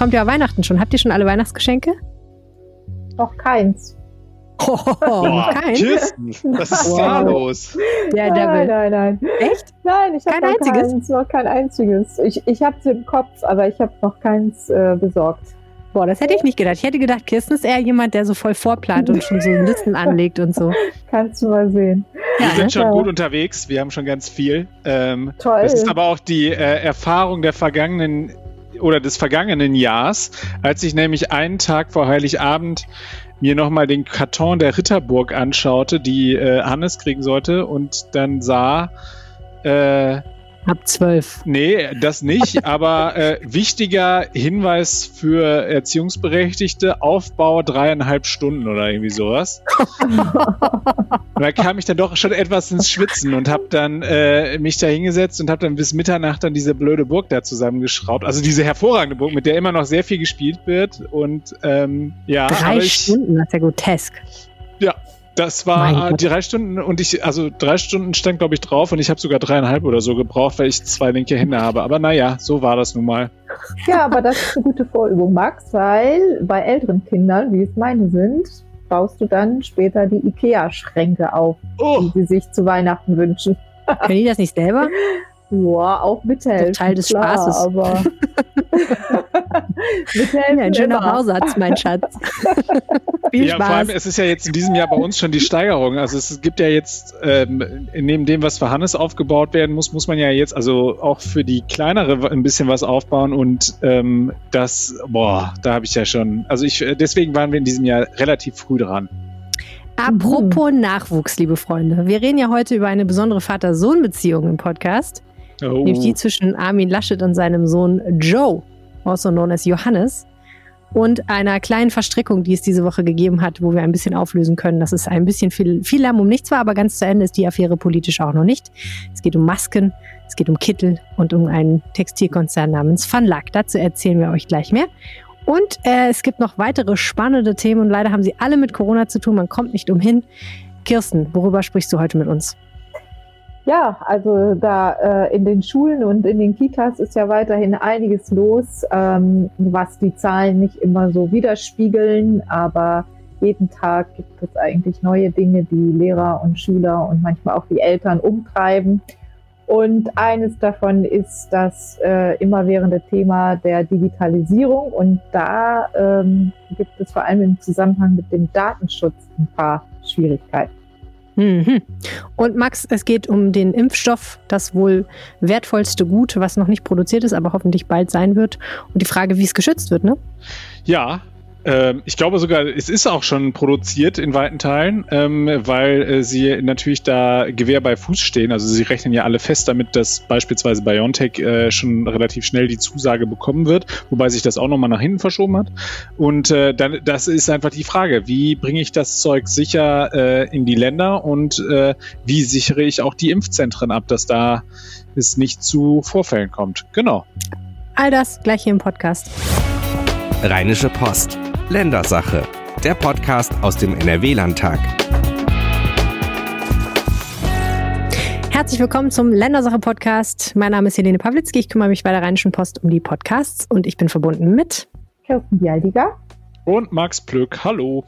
kommt ja Weihnachten schon. Habt ihr schon alle Weihnachtsgeschenke? Noch keins. Oh, Boah, kein? Kirsten, was ist da los? Der Nein, nein, nein. Echt? Nein, ich habe Kein noch einziges? keins, noch kein einziges. Ich, ich habe es im Kopf, aber ich habe noch keins äh, besorgt. Boah, das hätte ich nicht gedacht. Ich hätte gedacht, Kirsten ist eher jemand, der so voll vorplant und schon so Listen anlegt und so. Kannst du mal sehen. Wir Ja, ne? sind schon Ja. gut unterwegs, wir haben schon ganz viel. Ähm, Toll. das ist aber auch die äh, Erfahrung der vergangenen oder des vergangenen Jahres, als ich nämlich einen Tag vor Heiligabend mir nochmal den Karton der Ritterburg anschaute, die äh, Hannes kriegen sollte und dann sah, äh, Ab zwölf. Nee, das nicht, aber äh, wichtiger Hinweis für Erziehungsberechtigte, Aufbau dreieinhalb Stunden oder irgendwie sowas. Und da kam ich dann doch schon etwas ins Schwitzen und habe dann äh, mich da hingesetzt und habe dann bis Mitternacht dann diese blöde Burg da zusammengeschraubt. Also diese hervorragende Burg, mit der immer noch sehr viel gespielt wird. Und ähm, ja, Drei Stunden, das ist ja grotesk. Das war drei Stunden und ich, also drei Stunden stand, glaube ich, drauf und ich habe sogar dreieinhalb oder so gebraucht, weil ich zwei linke Hände habe. Aber naja, so war das nun mal. Ja, aber das ist eine gute Vorübung, Max, weil bei älteren Kindern, wie es meine sind, baust du dann später die IKEA-Schränke auf, Oh, die sie sich zu Weihnachten wünschen. Können die das nicht selber? Ja, auch mithelfen. Teil des klar, Spaßes. Aber mithelfen Ja, ein schöner immer. Bausatz, mein Schatz. Viel ja, vor allem, Spaß. es ist ja jetzt in diesem Jahr bei uns schon die Steigerung. Also es gibt ja jetzt, ähm, neben dem, was für Hannes aufgebaut werden muss, muss man ja jetzt also auch für die kleinere ein bisschen was aufbauen und ähm, das, boah, da habe ich ja schon, also ich, deswegen waren wir in diesem Jahr relativ früh dran. Apropos Nachwuchs, liebe Freunde. Wir reden ja heute über eine besondere Vater-Sohn-Beziehung im Podcast. Oh. Nämlich die zwischen Armin Laschet und seinem Sohn Joe, also known as Johannes. Und einer kleinen Verstrickung, die es diese Woche gegeben hat, wo wir ein bisschen auflösen können, dass es ein bisschen viel, viel Lärm um nichts war, aber ganz zu Ende ist die Affäre politisch auch noch nicht. Es geht um Masken, es geht um Kittel und um einen Textilkonzern namens Funlack. Dazu erzählen wir euch gleich mehr. Und äh, es gibt noch weitere spannende Themen und leider haben sie alle mit Corona zu tun. Man kommt nicht umhin. Kirsten, worüber sprichst du heute mit uns? Ja, also da äh, in den Schulen und in den Kitas ist ja weiterhin einiges los, ähm, was die Zahlen nicht immer so widerspiegeln, aber jeden Tag gibt es eigentlich neue Dinge, die Lehrer und Schüler und manchmal auch die Eltern umtreiben. Und eines davon ist das äh, immerwährende Thema der Digitalisierung. Und da ähm, gibt es vor allem im Zusammenhang mit dem Datenschutz ein paar Schwierigkeiten. Mhm. Und Max, es geht um den Impfstoff, das wohl wertvollste Gut, was noch nicht produziert ist, aber hoffentlich bald sein wird. Und die Frage, wie es geschützt wird, ne? Ja, ähm, ich glaube sogar, es ist auch schon produziert in weiten Teilen, ähm, weil äh, sie natürlich da Gewehr bei Fuß stehen. Also sie rechnen ja alle fest damit, dass beispielsweise BioNTech äh, schon relativ schnell die Zusage bekommen wird, wobei sich das auch nochmal nach hinten verschoben hat. Und äh, dann, das ist einfach die Frage, wie bringe ich das Zeug sicher äh, in die Länder und äh, wie sichere ich auch die Impfzentren ab, dass da es nicht zu Vorfällen kommt. Genau. All das gleich hier im Podcast. Rheinische Post. Ländersache. Der Podcast aus dem NRW-Landtag. Herzlich willkommen zum Ländersache-Podcast. Mein Name ist Helene Pawlitzki. Ich kümmere mich bei der Rheinischen Post um die Podcasts und ich bin verbunden mit Kirsten Bialdiger. Und Max Plück, hallo.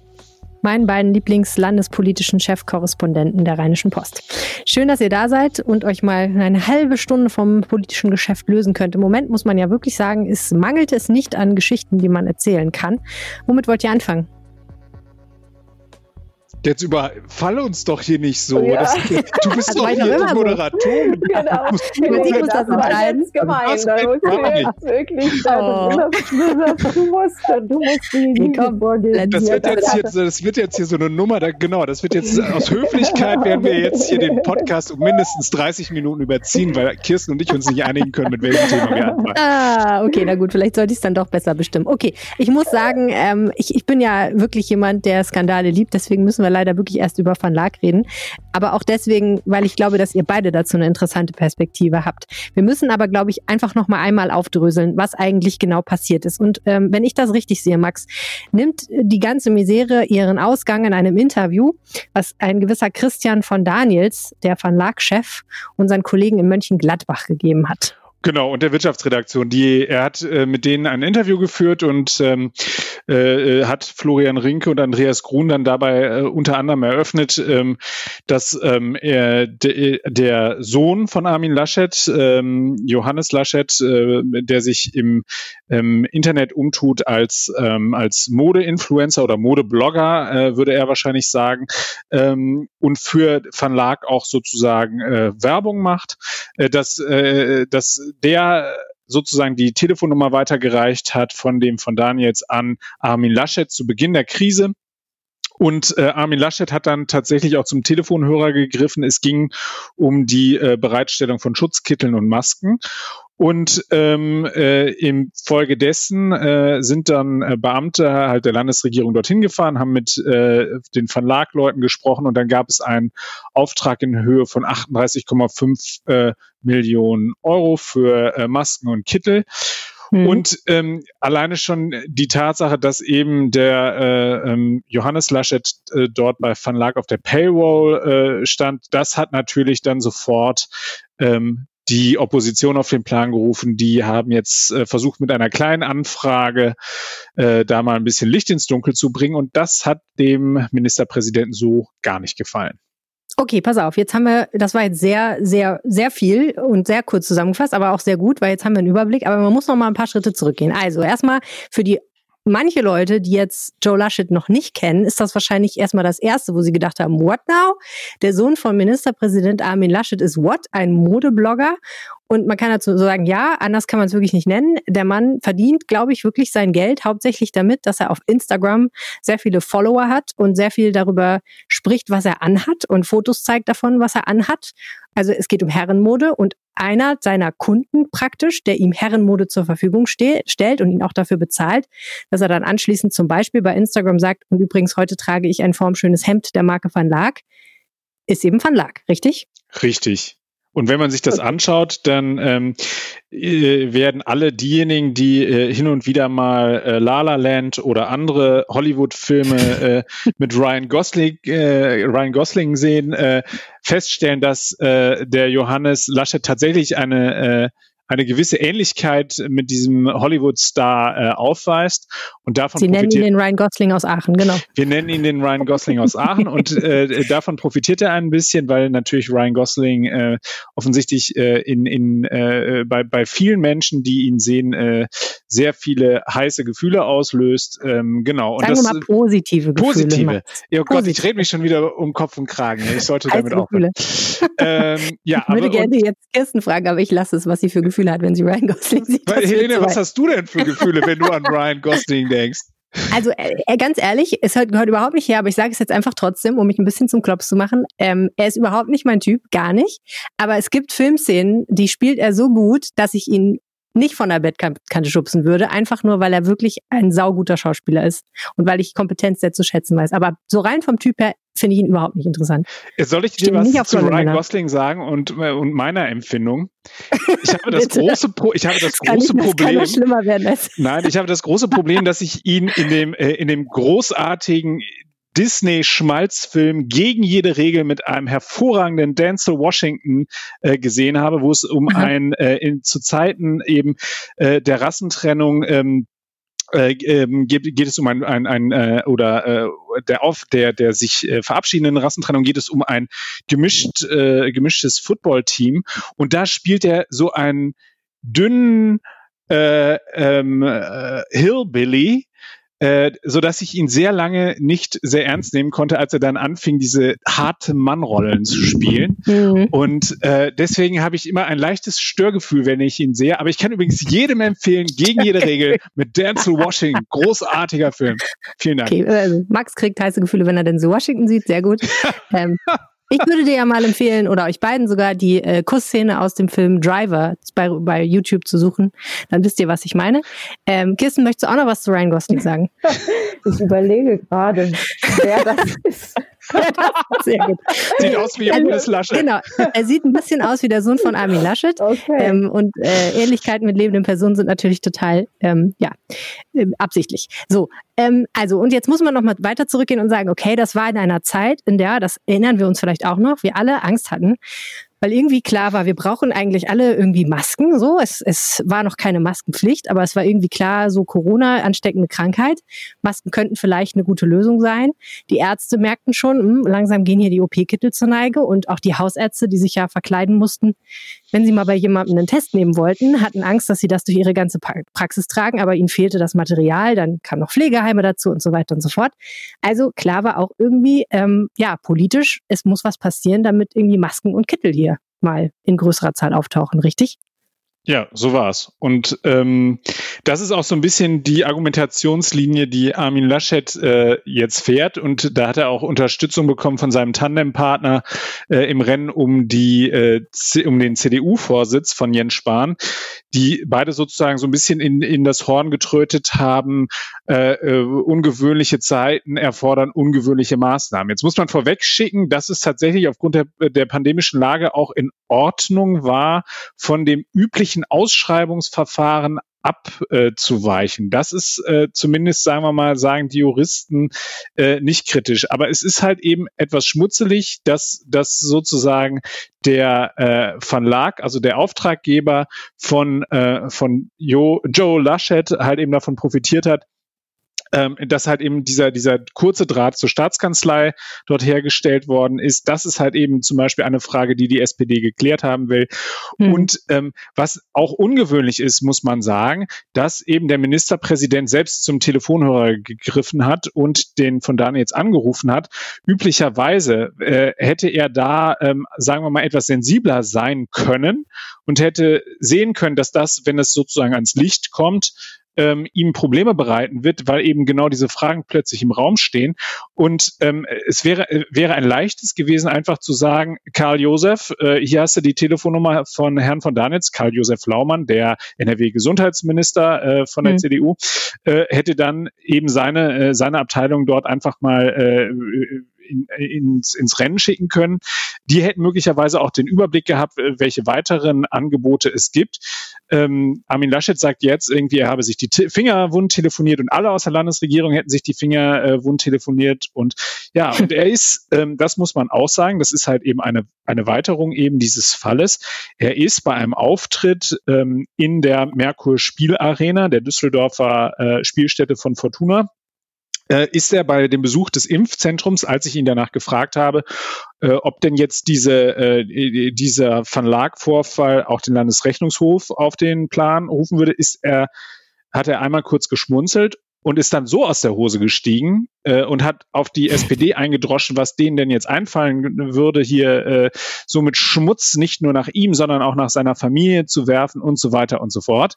Meinen beiden Lieblingslandespolitischen Chefkorrespondenten der Rheinischen Post. Schön, dass ihr da seid und euch mal eine halbe Stunde vom politischen Geschäft lösen könnt. Im Moment muss man ja wirklich sagen, es mangelt es nicht an Geschichten, die man erzählen kann. Womit wollt ihr anfangen? Jetzt überfall uns doch hier nicht so. Ja. Das, du bist Das doch hier die. Moderatorin. Genau. Die muss das war jetzt gemein. Das Da jetzt wirklich, Oh. du musst, du musst die komm, vorgeben. Das wird, jetzt hier, das wird jetzt hier so eine Nummer, da, genau, das wird jetzt aus Höflichkeit werden wir jetzt hier den Podcast um mindestens 30 Minuten überziehen, weil Kirsten und ich uns nicht einigen können, mit welchem Thema wir anfangen. Ah, okay, na gut, vielleicht sollte ich es dann doch besser bestimmen. Okay, ich muss sagen, ähm, ich, ich bin ja wirklich jemand, der Skandale liebt, deswegen müssen wir leider wirklich erst über Van Laak reden. Aber auch deswegen, weil ich glaube, dass ihr beide dazu eine interessante Perspektive habt. Wir müssen aber, glaube ich, einfach noch mal einmal aufdröseln, was eigentlich genau passiert ist. Und ähm, wenn ich das richtig sehe, Max, nimmt die ganze Misere ihren Ausgang in einem Interview, was ein gewisser Christian von Daniels, der Van Laak-Chef, unseren Kollegen in Mönchengladbach gegeben hat. Genau, und der Wirtschaftsredaktion. Die, er hat äh, mit denen ein Interview geführt und ähm, äh, hat Florian Rinke und Andreas Grun dann dabei äh, unter anderem eröffnet, ähm, dass ähm, er, de, der Sohn von Armin Laschet, ähm, Johannes Laschet, äh, der sich im ähm, Internet umtut als, ähm, als Mode-Influencer oder Modeblogger, äh, würde er wahrscheinlich sagen, ähm, und für Verlag auch sozusagen äh, Werbung macht, äh, dass, äh, dass der sozusagen die Telefonnummer weitergereicht hat von dem von Daniels an Armin Laschet zu Beginn der Krise. Und äh, Armin Laschet hat dann tatsächlich auch zum Telefonhörer gegriffen. Es ging um die äh, Bereitstellung von Schutzkitteln und Masken. Und ähm, äh, im Folge dessen äh, sind dann äh, Beamte halt der Landesregierung dorthin gefahren, haben mit äh, den Verlagleuten gesprochen und dann gab es einen Auftrag in Höhe von 38,5 äh, Millionen Euro für äh, Masken und Kittel. Mhm. Und ähm, alleine schon die Tatsache, dass eben der äh, ähm, Johannes Laschet äh, dort bei Van Laak auf der Payroll äh, stand, das hat natürlich dann sofort ähm, die Opposition auf den Plan gerufen. Die haben jetzt äh, versucht, mit einer kleinen Anfrage äh, da mal ein bisschen Licht ins Dunkel zu bringen. Und das hat dem Ministerpräsidenten so gar nicht gefallen. Okay, pass auf. Jetzt haben wir, das war jetzt sehr, sehr, sehr viel und sehr kurz zusammengefasst, aber auch sehr gut, weil jetzt haben wir einen Überblick. Aber man muss noch mal ein paar Schritte zurückgehen. Also erstmal für die manche Leute, die jetzt Joe Laschet noch nicht kennen, ist das wahrscheinlich erstmal das erste, wo sie gedacht haben, what now? Der Sohn von Ministerpräsident Armin Laschet ist what? Ein Modeblogger. Und man kann dazu sagen, ja, anders kann man es wirklich nicht nennen. Der Mann verdient, glaube ich, wirklich sein Geld hauptsächlich damit, dass er auf Instagram sehr viele Follower hat und sehr viel darüber spricht, was er anhat und Fotos zeigt davon, was er anhat. Also es geht um Herrenmode und einer seiner Kunden praktisch, der ihm Herrenmode zur Verfügung ste stellt und ihn auch dafür bezahlt, dass er dann anschließend zum Beispiel bei Instagram sagt, und übrigens heute trage ich ein formschönes Hemd der Marke Van Laak, ist eben Van Laak, richtig? Richtig. Und wenn man sich das anschaut, dann ähm, äh, werden alle diejenigen, die äh, hin und wieder mal äh, La La Land oder andere Hollywood-Filme äh, mit Ryan Gosling, äh, Ryan Gosling sehen, äh, feststellen, dass äh, der Johannes Laschet tatsächlich eine äh, eine gewisse Ähnlichkeit mit diesem Hollywood-Star äh, aufweist. Und davon Sie nennen ihn den Ryan Gosling aus Aachen, genau. Wir nennen ihn den Ryan Gosling aus Aachen und äh, davon profitiert er ein bisschen, weil natürlich Ryan Gosling äh, offensichtlich äh, in, in, äh, bei, bei vielen Menschen, die ihn sehen, äh, sehr viele heiße Gefühle auslöst. Ähm, genau. Sagen und das, wir mal positive Gefühle. Positive. Ja, oh Gott, ich rede mich schon wieder um Kopf und Kragen. Ich sollte damit auch. Ähm, ja, ich würde gerne jetzt Kirsten fragen, aber ich lasse es, was sie für Gefühle Gefühle hat, wenn sie Ryan Gosling sieht. Weil, Helene, was hast du denn für Gefühle, wenn du an Ryan Gosling denkst? Also äh, äh, ganz ehrlich, es hört, gehört überhaupt nicht her, aber ich sage es jetzt einfach trotzdem, um mich ein bisschen zum Klops zu machen. Ähm, er ist überhaupt nicht mein Typ, gar nicht. Aber es gibt Filmszenen, die spielt er so gut, dass ich ihn nicht von der Bettkante schubsen würde, einfach nur, weil er wirklich ein sauguter Schauspieler ist und weil ich Kompetenz sehr zu schätzen weiß. Aber so rein vom Typ her finde ich ihn überhaupt nicht interessant. Soll ich dir was zu Ryan Gosling sagen und, äh, und meiner Empfindung? Ich habe das große, Pro ich habe das, das große nicht, Problem. Das schlimmer werden als Nein, ich habe das große Problem, dass ich ihn in dem, äh, in dem großartigen Disney-Schmalzfilm gegen jede Regel mit einem hervorragenden Denzel Washington äh, gesehen habe, wo es um mhm. ein äh, in, zu Zeiten eben äh, der Rassentrennung ähm, äh, ähm, geht, geht es um ein, ein, ein äh, oder äh, der auf der der sich äh, verabschiedenden Rassentrennung geht es um ein gemischt äh, gemischtes Footballteam. Und da spielt er so einen dünnen äh, ähm, äh, Hillbilly, äh, so dass ich ihn sehr lange nicht sehr ernst nehmen konnte, als er dann anfing, diese harte Mannrollen zu spielen. Mhm. Und äh, deswegen habe ich immer ein leichtes Störgefühl, wenn ich ihn sehe. Aber ich kann übrigens jedem empfehlen, gegen jede Regel, mit Denzel Washington. Großartiger Film. Vielen Dank. Okay, also Max kriegt heiße Gefühle, wenn er Denzel Washington sieht. Sehr gut. ähm, ich würde dir ja mal empfehlen, oder euch beiden sogar, die äh, Kussszene aus dem Film Driver bei, bei YouTube zu suchen. Dann wisst ihr, was ich meine. Ähm, Kirsten, möchtest du auch noch was zu Ryan Gosling sagen? Ich überlege gerade, wer das ist. Sehr gut. Sieht aus wie Johannes Laschet. Genau. Er sieht ein bisschen aus wie der Sohn von Armin Laschet. Okay. Ähm, und äh, Ähnlichkeiten mit lebenden Personen sind natürlich total, ähm, ja, äh, absichtlich. So, ähm, also, und jetzt muss man noch mal weiter zurückgehen und sagen, okay, das war in einer Zeit, in der, das erinnern wir uns vielleicht auch noch, wir alle Angst hatten, weil irgendwie klar war, wir brauchen eigentlich alle irgendwie Masken. So, es, es war noch keine Maskenpflicht, aber es war irgendwie klar, so Corona, ansteckende Krankheit. Masken könnten vielleicht eine gute Lösung sein. Die Ärzte merkten schon, mh, hm, langsam gehen hier die OP-Kittel zur Neige und auch die Hausärzte, die sich ja verkleiden mussten, wenn sie mal bei jemandem einen Test nehmen wollten, hatten Angst, dass sie das durch ihre ganze Praxis tragen, aber ihnen fehlte das Material, dann kamen noch Pflegeheime dazu und so weiter und so fort. Also klar war auch irgendwie, ähm, ja, politisch, es muss was passieren, damit irgendwie Masken und Kittel hier mal in größerer Zahl auftauchen, richtig? Ja, so war's. Und ähm, das ist auch so ein bisschen die Argumentationslinie, die Armin Laschet äh, jetzt fährt. Und da hat er auch Unterstützung bekommen von seinem Tandempartner äh, im Rennen um die äh, um den CDU-Vorsitz von Jens Spahn, die beide sozusagen so ein bisschen in, in das Horn getrötet haben. Äh, äh, ungewöhnliche Zeiten erfordern ungewöhnliche Maßnahmen. Jetzt muss man vorweg schicken, dass es tatsächlich aufgrund der, der pandemischen Lage auch in Ordnung war, von dem üblichen Ausschreibungsverfahren abzuweichen. Äh, das ist äh, zumindest, sagen wir mal, sagen die Juristen äh, nicht kritisch. Aber es ist halt eben etwas schmutzelig, dass, dass sozusagen der äh, Verlag, also der Auftraggeber von, äh, von jo, Joe Laschet halt eben davon profitiert hat, ähm, dass halt eben dieser, dieser kurze Draht zur Staatskanzlei dort hergestellt worden ist. Das ist halt eben zum Beispiel eine Frage, die die SPD geklärt haben will. Mhm. Und ähm, was auch ungewöhnlich ist, muss man sagen, dass eben der Ministerpräsident selbst zum Telefonhörer gegriffen hat und den von Daniel jetzt angerufen hat. Üblicherweise äh, hätte er da, ähm, sagen wir mal, etwas sensibler sein können und hätte sehen können, dass das, wenn es sozusagen ans Licht kommt, ähm, ihm Probleme bereiten wird, weil eben genau diese Fragen plötzlich im Raum stehen. Und ähm, es wäre, äh, wäre ein leichtes gewesen, einfach zu sagen, Karl Josef, äh, hier hast du die Telefonnummer von Herrn von Danitz, Karl Josef Laumann, der NRW-Gesundheitsminister äh, von der mhm. CDU, äh, hätte dann eben seine, äh, seine Abteilung dort einfach mal äh, in, ins, ins Rennen schicken können. Die hätten möglicherweise auch den Überblick gehabt, äh, welche weiteren Angebote es gibt. Ähm, Armin Laschet sagt jetzt irgendwie, er habe sich die T Finger wund telefoniert und alle aus der Landesregierung hätten sich die Finger äh, wund telefoniert. Und ja, und er ist, ähm, das muss man auch sagen, das ist halt eben eine, eine Weiterung eben dieses Falles. Er ist bei einem Auftritt ähm, in der Merkur Spielarena, der Düsseldorfer äh, Spielstätte von Fortuna, äh, ist er bei dem Besuch des Impfzentrums, als ich ihn danach gefragt habe, äh, ob denn jetzt diese, äh, dieser Van Laak-Vorfall auch den Landesrechnungshof auf den Plan rufen würde, ist er, hat er einmal kurz geschmunzelt und ist dann so aus der Hose gestiegen äh, und hat auf die SPD eingedroschen, was denen denn jetzt einfallen würde, hier äh, so mit Schmutz nicht nur nach ihm, sondern auch nach seiner Familie zu werfen und so weiter und so fort.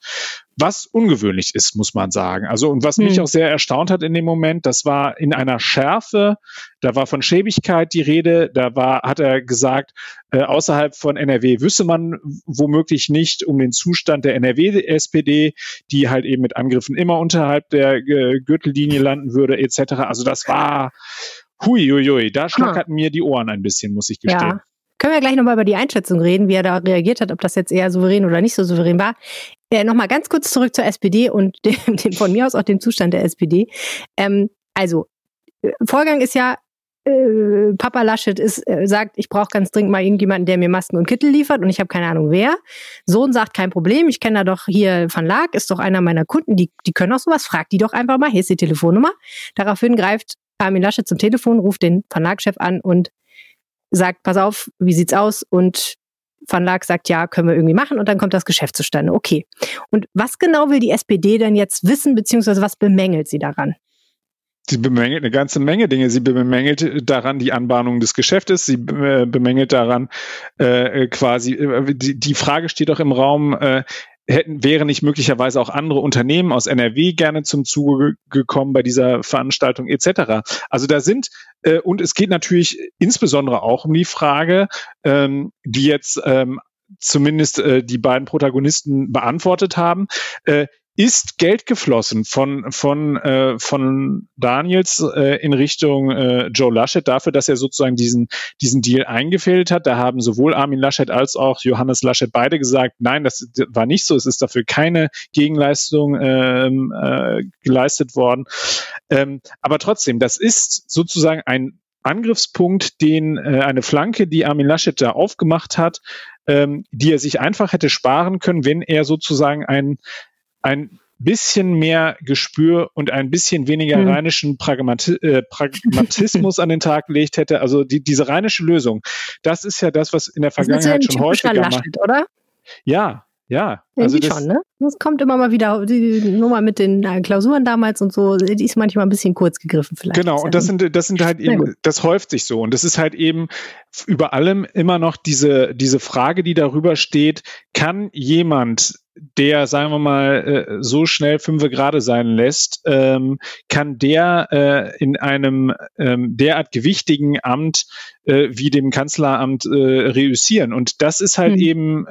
Was ungewöhnlich ist, muss man sagen. Also und was hm. mich auch sehr erstaunt hat in dem Moment, das war in einer Schärfe, da war von Schäbigkeit die Rede, da war, hat er gesagt, äh, außerhalb von NRW wüsste man womöglich nicht um den Zustand der NRW-SPD, die halt eben mit Angriffen immer unterhalb der äh, Gürtellinie landen würde, etc. Also das war huiuiui, da schlackerten ah. mir die Ohren ein bisschen, muss ich gestehen. Ja. Können wir gleich nochmal über die Einschätzung reden, wie er da reagiert hat, ob das jetzt eher souverän oder nicht so souverän war. Äh, nochmal ganz kurz zurück zur SPD und dem, dem, von mir aus auch dem Zustand der SPD. Ähm, also, äh, Vorgang ist ja, äh, Papa Laschet ist, äh, sagt, ich brauche ganz dringend mal irgendjemanden, der mir Masken und Kittel liefert und ich habe keine Ahnung wer. Sohn sagt, kein Problem, ich kenne da doch hier Van Laak, ist doch einer meiner Kunden, die, die können auch sowas, frag die doch einfach mal, hier ist die Telefonnummer. Daraufhin greift Armin Laschet zum Telefon, ruft den Van Laak-Chef an und sagt, pass auf, wie sieht's aus? Und Van Laak sagt, ja, können wir irgendwie machen und dann kommt das Geschäft zustande. Okay. Und was genau will die SPD denn jetzt wissen, beziehungsweise was bemängelt sie daran? Sie bemängelt eine ganze Menge Dinge. Sie bemängelt daran die Anbahnung des Geschäftes. Sie äh, bemängelt daran äh, quasi, äh, die, die Frage steht doch im Raum, äh, hätten, wären nicht möglicherweise auch andere Unternehmen aus NRW gerne zum Zuge gekommen bei dieser Veranstaltung etc. Also da sind, äh, und es geht natürlich insbesondere auch um die Frage, ähm, die jetzt ähm, zumindest äh, die beiden Protagonisten beantwortet haben. Äh, ist Geld geflossen von, von, äh, von Daniels äh, in Richtung äh, Joe Laschet dafür, dass er sozusagen diesen, diesen Deal eingefädelt hat. Da haben sowohl Armin Laschet als auch Johannes Laschet beide gesagt, nein, das war nicht so. Es ist dafür keine Gegenleistung ähm, äh, geleistet worden. Ähm, aber trotzdem, das ist sozusagen ein Angriffspunkt, den äh, eine Flanke, die Armin Laschet da aufgemacht hat, ähm, die er sich einfach hätte sparen können, wenn er sozusagen ein, ein bisschen mehr Gespür und ein bisschen weniger hm. rheinischen Pragmati äh, Pragmatismus an den Tag gelegt hätte. Also die, diese rheinische Lösung, das ist ja das, was in der Vergangenheit schon häufiger Laschet, oder? Ja, ja. Also das, schon, ne? Das kommt immer mal wieder, die Nummer mit den äh, Klausuren damals und so, die ist manchmal ein bisschen kurz gegriffen vielleicht. Genau, und das sind, das sind halt eben, das häuft sich so. Und das ist halt eben über allem immer noch diese, diese Frage, die darüber steht, kann jemand der, sagen wir mal, äh, so schnell fünfe gerade sein lässt, ähm, kann der äh, in einem ähm, derart gewichtigen Amt äh, wie dem Kanzleramt reüssieren. Und das ist halt mhm. eben,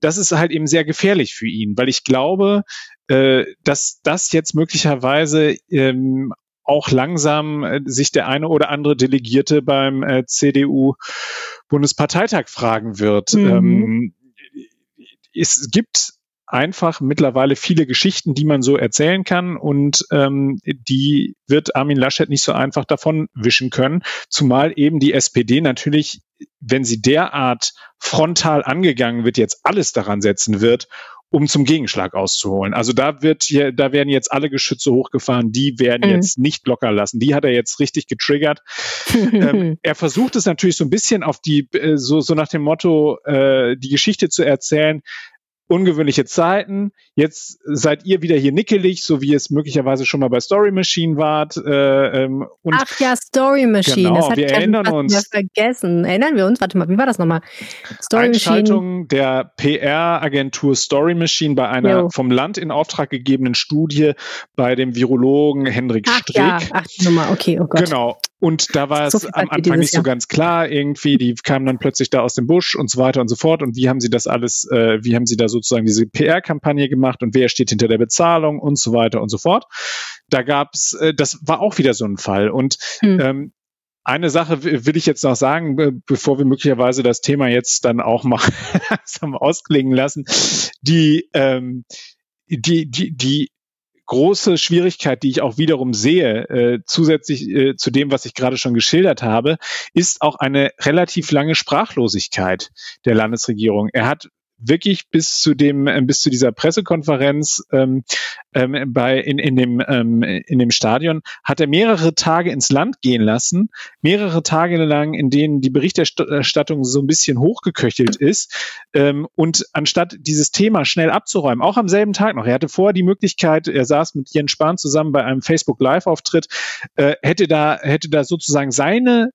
das ist halt eben sehr gefährlich für ihn, weil ich glaube, dass das jetzt möglicherweise ähm, auch langsam sich der eine oder andere Delegierte beim CDU Bundesparteitag fragen wird. Mhm. Ähm, es gibt einfach mittlerweile viele Geschichten, die man so erzählen kann und ähm, die wird Armin Laschet nicht so einfach davon wischen können, zumal eben die SPD natürlich, wenn sie derart frontal angegangen wird, jetzt alles daran setzen wird, um zum Gegenschlag auszuholen. Also da wird hier, da werden jetzt alle Geschütze hochgefahren, die werden mhm. jetzt nicht locker lassen. Die hat er jetzt richtig getriggert. ähm, er versucht es natürlich so ein bisschen auf die, äh, so, so nach dem Motto, äh, die Geschichte zu erzählen, ungewöhnliche Zeiten. Jetzt seid ihr wieder hier nickelig, so wie es möglicherweise schon mal bei Story Machine wart. Äh, ähm, und Ach ja, Story Machine. Genau, wir erinnern uns. vergessen. Erinnern wir uns? Warte mal, wie war das nochmal? Story Einschaltung Machine. der PR-Agentur Story Machine bei einer jo. vom Land in Auftrag gegebenen Studie bei dem Virologen Hendrik Ach, Strick. Ja. Ach, Nummer, okay, oh Gott. Genau. Und da war so es am Anfang nicht Jahr. so ganz klar irgendwie. Die kamen dann plötzlich da aus dem Busch und so weiter und so fort. Und wie haben sie das alles, äh, wie haben sie da sozusagen diese PR-Kampagne gemacht und wer steht hinter der Bezahlung und so weiter und so fort. Da gab's, äh, das war auch wieder so ein Fall. Und hm. ähm, eine Sache will ich jetzt noch sagen, bevor wir möglicherweise das Thema jetzt dann auch mal ausklingen lassen. Die, ähm, die, die, die große Schwierigkeit, die ich auch wiederum sehe, äh, zusätzlich äh, zu dem, was ich gerade schon geschildert habe, ist auch eine relativ lange Sprachlosigkeit der Landesregierung. Er hat wirklich bis zu dem, äh, bis zu dieser Pressekonferenz ähm, ähm, bei in, in dem ähm, in dem Stadion hat er mehrere Tage ins Land gehen lassen, mehrere Tage lang, in denen die Berichterstattung so ein bisschen hochgeköchelt ist. Ähm, und anstatt dieses Thema schnell abzuräumen, auch am selben Tag noch, er hatte vorher die Möglichkeit, er saß mit Jens Spahn zusammen bei einem Facebook Live Auftritt, äh, hätte da hätte da sozusagen seine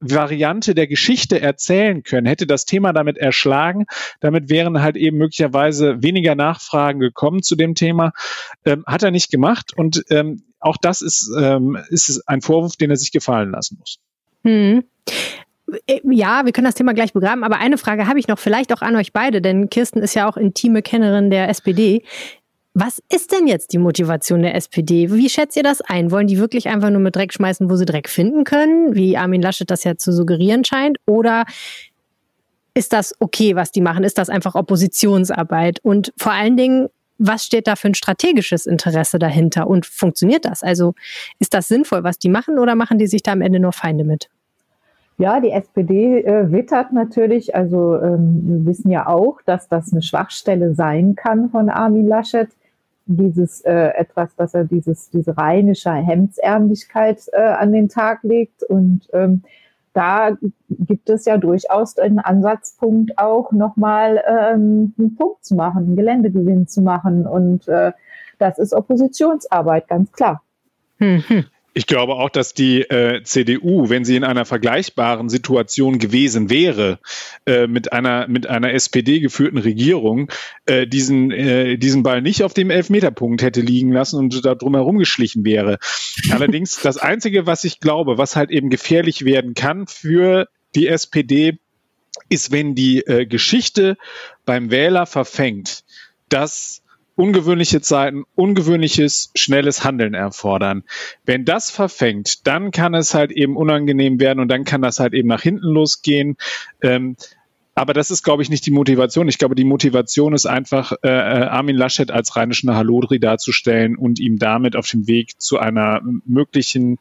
Variante der Geschichte erzählen können, hätte das Thema damit erschlagen. Damit wären halt eben möglicherweise weniger Nachfragen gekommen zu dem Thema. Ähm, hat er nicht gemacht und ähm, auch das ist, ähm, ist ein Vorwurf, den er sich gefallen lassen muss. Hm. Äh, ja, wir können das Thema gleich begraben, aber eine Frage habe ich noch, vielleicht auch an euch beide, denn Kirsten ist ja auch intime Kennerin der SPD. Was ist denn jetzt die Motivation der SPD? Wie schätzt ihr das ein? Wollen die wirklich einfach nur mit Dreck schmeißen, wo sie Dreck finden können, wie Armin Laschet das ja zu suggerieren scheint? Oder ist das okay, was die machen? Ist das einfach Oppositionsarbeit? Und vor allen Dingen, was steht da für ein strategisches Interesse dahinter? Und funktioniert das? Also ist das sinnvoll, was die machen, oder machen die sich da am Ende nur Feinde mit? Ja, die SPD äh, wittert natürlich, also ähm, wir wissen ja auch, dass das eine Schwachstelle sein kann von Armin Laschet dieses äh, etwas, dass er dieses diese rheinische Hemdsärmlichkeit äh, an den Tag legt und ähm, da gibt es ja durchaus einen Ansatzpunkt auch nochmal ähm, einen Punkt zu machen, einen Geländegewinn zu machen und äh, das ist Oppositionsarbeit, ganz klar. Hm, hm. Ich glaube auch, dass die äh, CDU, wenn sie in einer vergleichbaren Situation gewesen wäre, äh, mit einer mit einer SPD geführten Regierung, äh, diesen äh, diesen Ball nicht auf dem Elfmeterpunkt hätte liegen lassen und da drumherum geschlichen wäre. Allerdings das einzige, was ich glaube, was halt eben gefährlich werden kann für die SPD, ist, wenn die äh, Geschichte beim Wähler verfängt, dass ungewöhnliche Zeiten, ungewöhnliches, schnelles Handeln erfordern. Wenn das verfängt, dann kann es halt eben unangenehm werden und dann kann das halt eben nach hinten losgehen. Ähm, Aber das ist, glaube ich, nicht die Motivation. Ich glaube, die Motivation ist einfach, äh, äh Armin Laschet als rheinischen Halodri darzustellen und ihm damit auf dem Weg zu einer möglichen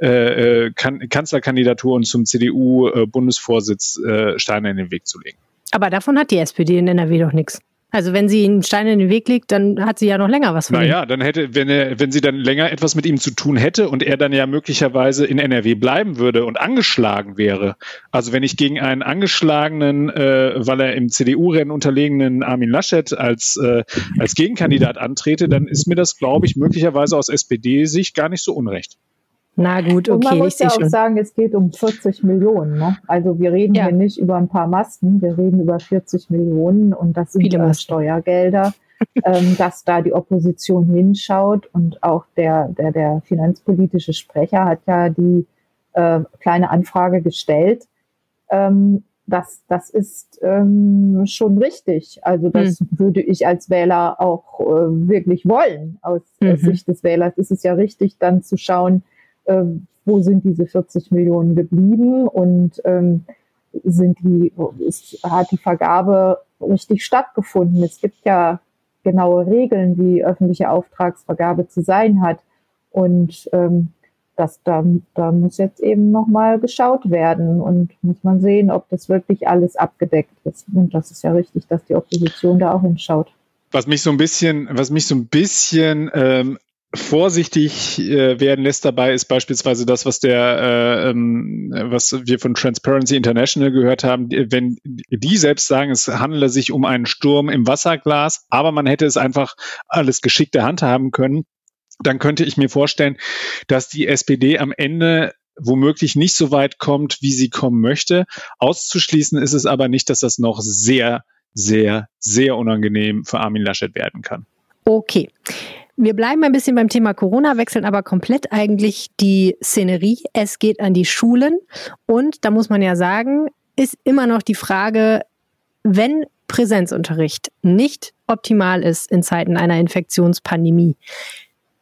äh, äh kan Kanzlerkandidatur und zum CDU-Bundesvorsitz äh, Steine in den Weg zu legen. Aber davon hat die SPD in NRW doch nichts. Also wenn sie einen Stein in den Weg legt, dann hat sie ja noch länger was von naja, ihm. dann hätte, wenn, er, wenn sie dann länger etwas mit ihm zu tun hätte und er dann ja möglicherweise in NRW bleiben würde und angeschlagen wäre. Also wenn ich gegen einen angeschlagenen, äh, weil er im CDU-Rennen unterlegenen Armin Laschet als, äh, als Gegenkandidat antrete, dann ist mir das, glaube ich, möglicherweise aus SPD-Sicht gar nicht so unrecht. Na gut, okay. Und man muss ja auch schon. sagen, es geht um 40 Millionen. Ne? Also wir reden ja. hier nicht über ein paar Masten, wir reden über 40 Millionen und das sind Viele Steuergelder, ähm, dass da die Opposition hinschaut und auch der, der, der finanzpolitische Sprecher hat ja die äh, kleine Anfrage gestellt. Ähm, das, das ist ähm, schon richtig. Also das hm. würde ich als Wähler auch äh, wirklich wollen. Aus mhm. Sicht des Wählers ist es ja richtig, dann zu schauen, wo sind diese 40 Millionen geblieben und ähm, sind die, ist, hat die Vergabe richtig stattgefunden. Es gibt ja genaue Regeln, wie öffentliche Auftragsvergabe zu sein hat. Und ähm, das, da, da muss jetzt eben nochmal geschaut werden und muss man sehen, ob das wirklich alles abgedeckt ist. Und das ist ja richtig, dass die Opposition da auch hinschaut. Was mich so ein bisschen, was mich so ein bisschen ähm, vorsichtig äh, werden lässt dabei, ist beispielsweise das, was der, äh, ähm, was wir von Transparency International gehört haben, wenn die selbst sagen, es handele sich um einen Sturm im Wasserglas, aber man hätte es einfach alles geschickte Hand haben können, dann könnte ich mir vorstellen, dass die SPD am Ende womöglich nicht so weit kommt, wie sie kommen möchte. Auszuschließen ist es aber nicht, dass das noch sehr, sehr, sehr unangenehm für Armin Laschet werden kann. Okay. Wir bleiben ein bisschen beim Thema Corona, wechseln aber komplett eigentlich die Szenerie. Es geht an die Schulen und da muss man ja sagen, ist immer noch die Frage, wenn Präsenzunterricht nicht optimal ist in Zeiten einer Infektionspandemie,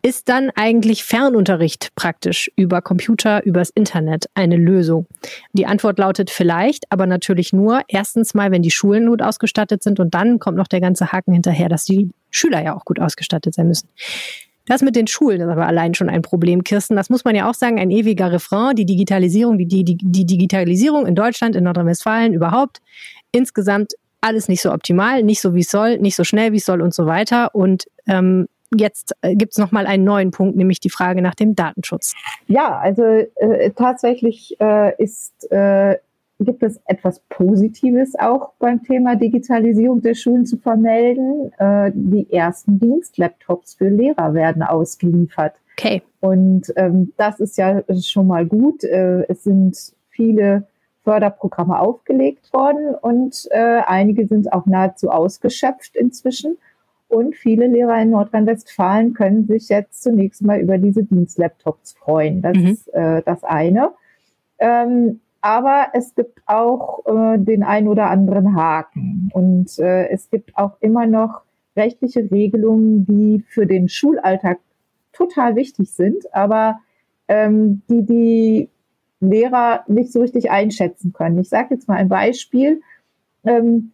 ist dann eigentlich Fernunterricht praktisch über Computer, übers Internet eine Lösung? Die Antwort lautet vielleicht, aber natürlich nur erstens mal, wenn die Schulen gut ausgestattet sind und dann kommt noch der ganze Haken hinterher, dass die Schüler ja auch gut ausgestattet sein müssen. Das mit den Schulen ist aber allein schon ein Problem, Kirsten. Das muss man ja auch sagen, ein ewiger Refrain. Die Digitalisierung, die, die, die Digitalisierung in Deutschland, in Nordrhein-Westfalen überhaupt, insgesamt alles nicht so optimal, nicht so wie es soll, nicht so schnell wie es soll und so weiter. Und ähm, jetzt äh, gibt es nochmal einen neuen Punkt, nämlich die Frage nach dem Datenschutz. Ja, also äh, tatsächlich äh, ist, äh, gibt es etwas Positives auch beim Thema Digitalisierung der Schulen zu vermelden. Äh, die ersten Dienstlaptops für Lehrer werden ausgeliefert. Okay. Und ähm, das ist ja schon mal gut. Äh, es sind viele Förderprogramme aufgelegt worden und einige sind auch nahezu ausgeschöpft inzwischen. Und viele Lehrer in Nordrhein-Westfalen können sich jetzt zunächst mal über diese Dienstlaptops freuen. Das mhm. ist äh, das eine. Ähm, aber es gibt auch äh, den ein oder anderen Haken. Und äh, es gibt auch immer noch rechtliche Regelungen, die für den Schulalltag total wichtig sind, aber ähm, die die Lehrer nicht so richtig einschätzen können. Ich sage jetzt mal ein Beispiel. Ähm,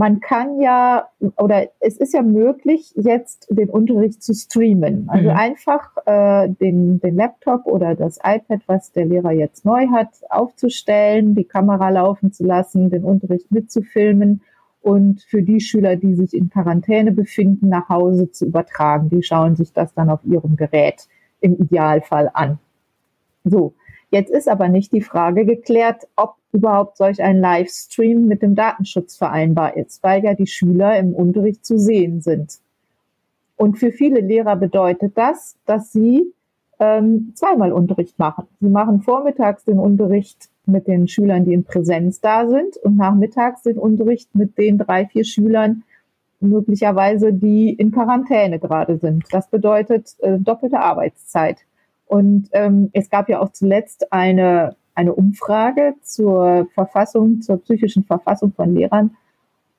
man kann ja, oder es ist ja möglich, jetzt den Unterricht zu streamen. Also mhm. einfach äh, den, den Laptop oder das iPad, was der Lehrer jetzt neu hat, aufzustellen, die Kamera laufen zu lassen, den Unterricht mitzufilmen und für die Schüler, die sich in Quarantäne befinden, nach Hause zu übertragen. Die schauen sich das dann auf ihrem Gerät im Idealfall an. So, jetzt ist aber nicht die Frage geklärt, ob überhaupt solch ein Livestream mit dem Datenschutz vereinbar ist, weil ja die Schüler im Unterricht zu sehen sind. Und für viele Lehrer bedeutet das, dass sie ähm, zweimal Unterricht machen. Sie machen vormittags den Unterricht mit den Schülern, die in Präsenz da sind und nachmittags den Unterricht mit den drei, vier Schülern, möglicherweise die in Quarantäne gerade sind. Das bedeutet äh, doppelte Arbeitszeit. Und ähm, es gab ja auch zuletzt eine eine Umfrage zur Verfassung, zur psychischen Verfassung von Lehrern.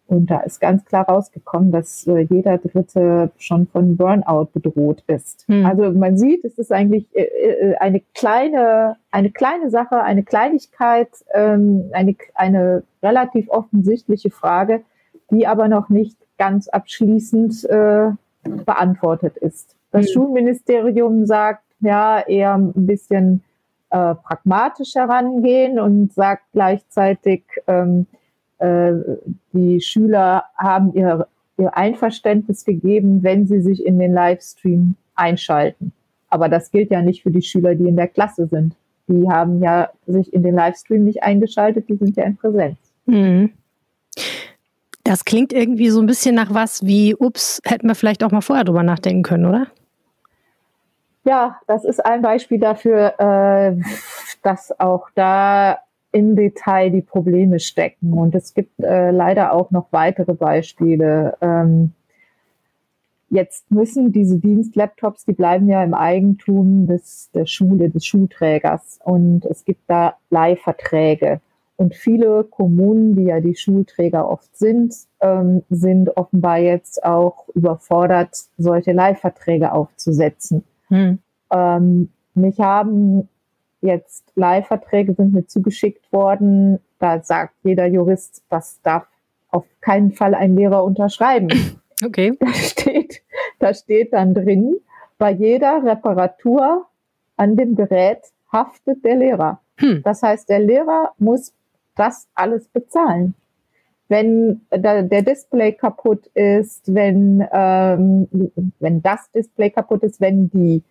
Und da ist ganz klar rausgekommen, dass äh, jeder Dritte schon von Burnout bedroht ist. Hm. Also man sieht, es ist eigentlich äh, äh, eine kleine, eine kleine Sache, eine Kleinigkeit, ähm, eine, eine relativ offensichtliche Frage, die aber noch nicht ganz abschließend äh, beantwortet ist. Das hm. Schulministerium sagt, ja, eher ein bisschen äh, pragmatisch herangehen und sagt gleichzeitig, ähm, äh, die Schüler haben ihr, ihr Einverständnis gegeben, wenn sie sich in den Livestream einschalten. Aber das gilt ja nicht für die Schüler, die in der Klasse sind. Die haben ja sich in den Livestream nicht eingeschaltet, die sind ja in Präsenz. Mhm. Das klingt irgendwie so ein bisschen nach was wie, ups, hätten wir vielleicht auch mal vorher drüber nachdenken können, oder? Ja, das ist ein Beispiel dafür, äh, dass auch da im Detail die Probleme stecken. Und es gibt äh, leider auch noch weitere Beispiele. Ähm, jetzt müssen diese Dienstlaptops, die bleiben ja im Eigentum des, der Schule, des Schulträgers. Und es gibt da Leihverträge. Und viele Kommunen, die ja die Schulträger oft sind, ähm, sind offenbar jetzt auch überfordert, solche Leihverträge aufzusetzen. Hm. Ähm, mich haben jetzt Leihverträge sind mir zugeschickt worden. Da sagt jeder Jurist, das darf auf keinen Fall ein Lehrer unterschreiben. Okay. Da steht, da steht dann drin, bei jeder Reparatur an dem Gerät haftet der Lehrer. Hm. Das heißt, der Lehrer muss das alles bezahlen. Wenn der Display kaputt ist, wenn, ähm, wenn das Display kaputt ist, wenn die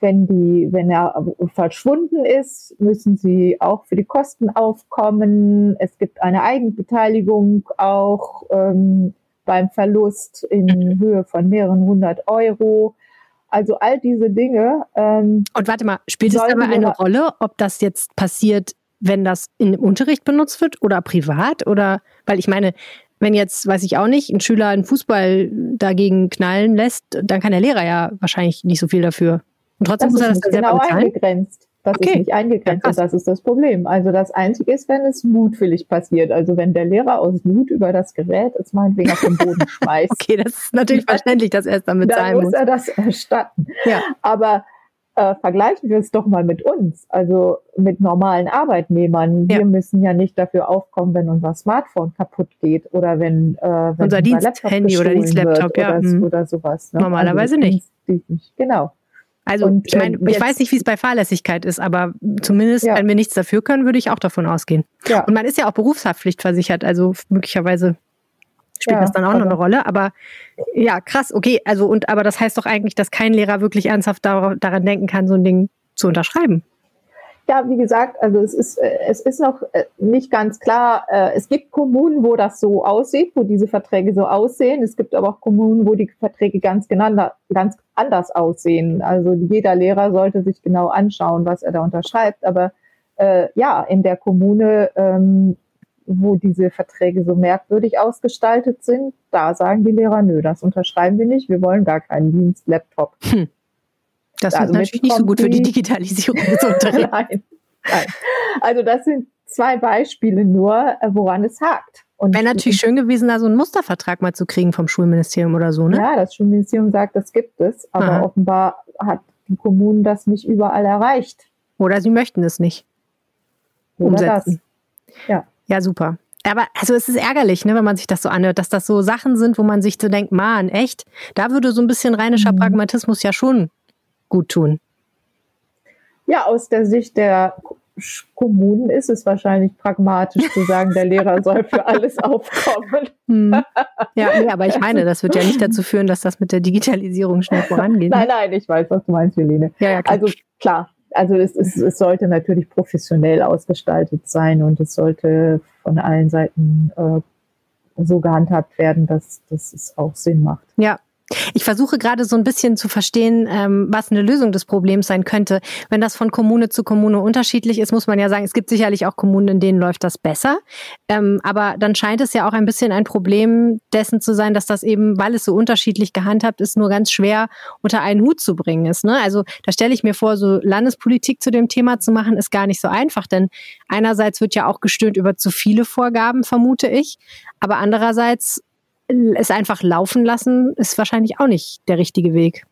wenn die, wenn er verschwunden ist, müssen sie auch für die Kosten aufkommen. Es gibt eine Eigenbeteiligung auch ähm, beim Verlust in Höhe von mehreren hundert Euro. Also all diese Dinge. Ähm, Und warte mal, spielt es dabei eine Rolle, ob das jetzt passiert, wenn das im Unterricht benutzt wird oder privat? Oder weil ich meine, wenn jetzt, weiß ich auch nicht, ein Schüler einen Fußball dagegen knallen lässt, dann kann der Lehrer ja wahrscheinlich nicht so viel dafür. Und trotzdem das muss er das dann genau eingegrenzt. Das okay. ist nicht eingegrenzt ja, und das ist das Problem. Also das Einzige ist, wenn es mutwillig passiert. Also wenn der Lehrer aus Mut über das Gerät es meinetwegen auf den Boden schmeißt. okay, das ist natürlich verständlich, dass er es damit dann muss. Dann muss er das erstatten. Ja. Aber äh, vergleichen wir es doch mal mit uns, also mit normalen Arbeitnehmern. Wir müssen ja nicht dafür aufkommen, wenn unser Smartphone kaputt geht oder wenn, äh, wenn unser, Diensthandy oder Dienstlaptop ja. oder, hm. oder sowas. Ne? Normalerweise also, nicht. Genau. Also und, ich meine, äh, ich weiß nicht, wie es bei Fahrlässigkeit ist, aber zumindest, ja. wenn wir nichts dafür können, würde ich auch davon ausgehen. Ja. Und man ist ja auch Berufshaftpflichtversichert, also möglicherweise spielt ja, das dann auch noch eine Rolle. Aber ja, krass, okay. Also und aber das heißt doch eigentlich, dass kein Lehrer wirklich ernsthaft daran denken kann, so ein Ding zu unterschreiben. Ja, wie gesagt, also es ist, äh, es ist noch äh, nicht ganz klar. Äh, es gibt Kommunen, wo das so aussieht, wo diese Verträge so aussehen. Es gibt aber auch Kommunen, wo die Verträge ganz, genannt, ganz anders aussehen. Also jeder Lehrer sollte sich genau anschauen, was er da unterschreibt. Aber äh, ja, in der Kommune, ähm, wo diese Verträge so merkwürdig ausgestaltet sind, da sagen die Lehrer, nö, das unterschreiben wir nicht. Wir wollen gar keinen Dienst-Laptop. Hm. Das ist natürlich nicht so gut für die Digitalisierung des Unterrichts. nein, nein. Also das sind zwei Beispiele nur, äh, woran es hakt. Wäre natürlich schön gewesen, da so einen Mustervertrag mal zu kriegen vom Schulministerium oder so, ne? Ja, das Schulministerium sagt, das gibt es, aber Aha. offenbar hat die Kommunen das nicht überall erreicht. Oder sie möchten es nicht oder umsetzen. Das. Ja. Ja, super. Aber also es ist ärgerlich, ne, wenn man sich das so anhört, dass das so Sachen sind, wo man sich so denkt, man, echt, da würde so ein bisschen rheinischer mhm. Pragmatismus ja schon gut tun? Ja, aus der Sicht der Kommunen ist es wahrscheinlich pragmatisch zu sagen, der Lehrer soll für alles aufkommen. Hm. Ja, nee, aber ich meine, das wird ja nicht dazu führen, dass das mit der Digitalisierung schnell vorangeht. Nein, nein, ich weiß, was du meinst, Helene. Ja, ja, klar. Also klar, also es, ist, es sollte natürlich professionell ausgestaltet sein und es sollte von allen Seiten äh, so gehandhabt werden, dass, dass es auch Sinn macht. Ja, ich versuche gerade so ein bisschen zu verstehen, ähm, was eine Lösung des Problems sein könnte. Wenn das von Kommune zu Kommune unterschiedlich ist, muss man ja sagen, es gibt sicherlich auch Kommunen, in denen läuft das besser. Ähm, aber dann scheint es ja auch ein bisschen ein Problem dessen zu sein, dass das eben, weil es so unterschiedlich gehandhabt ist, nur ganz schwer unter einen Hut zu bringen ist. Ne? Also da stelle ich mir vor, so Landespolitik zu dem Thema zu machen, ist gar nicht so einfach, denn einerseits wird ja auch gestöhnt über zu viele Vorgaben, vermute ich. Aber andererseits es einfach laufen lassen ist wahrscheinlich auch nicht der richtige Weg.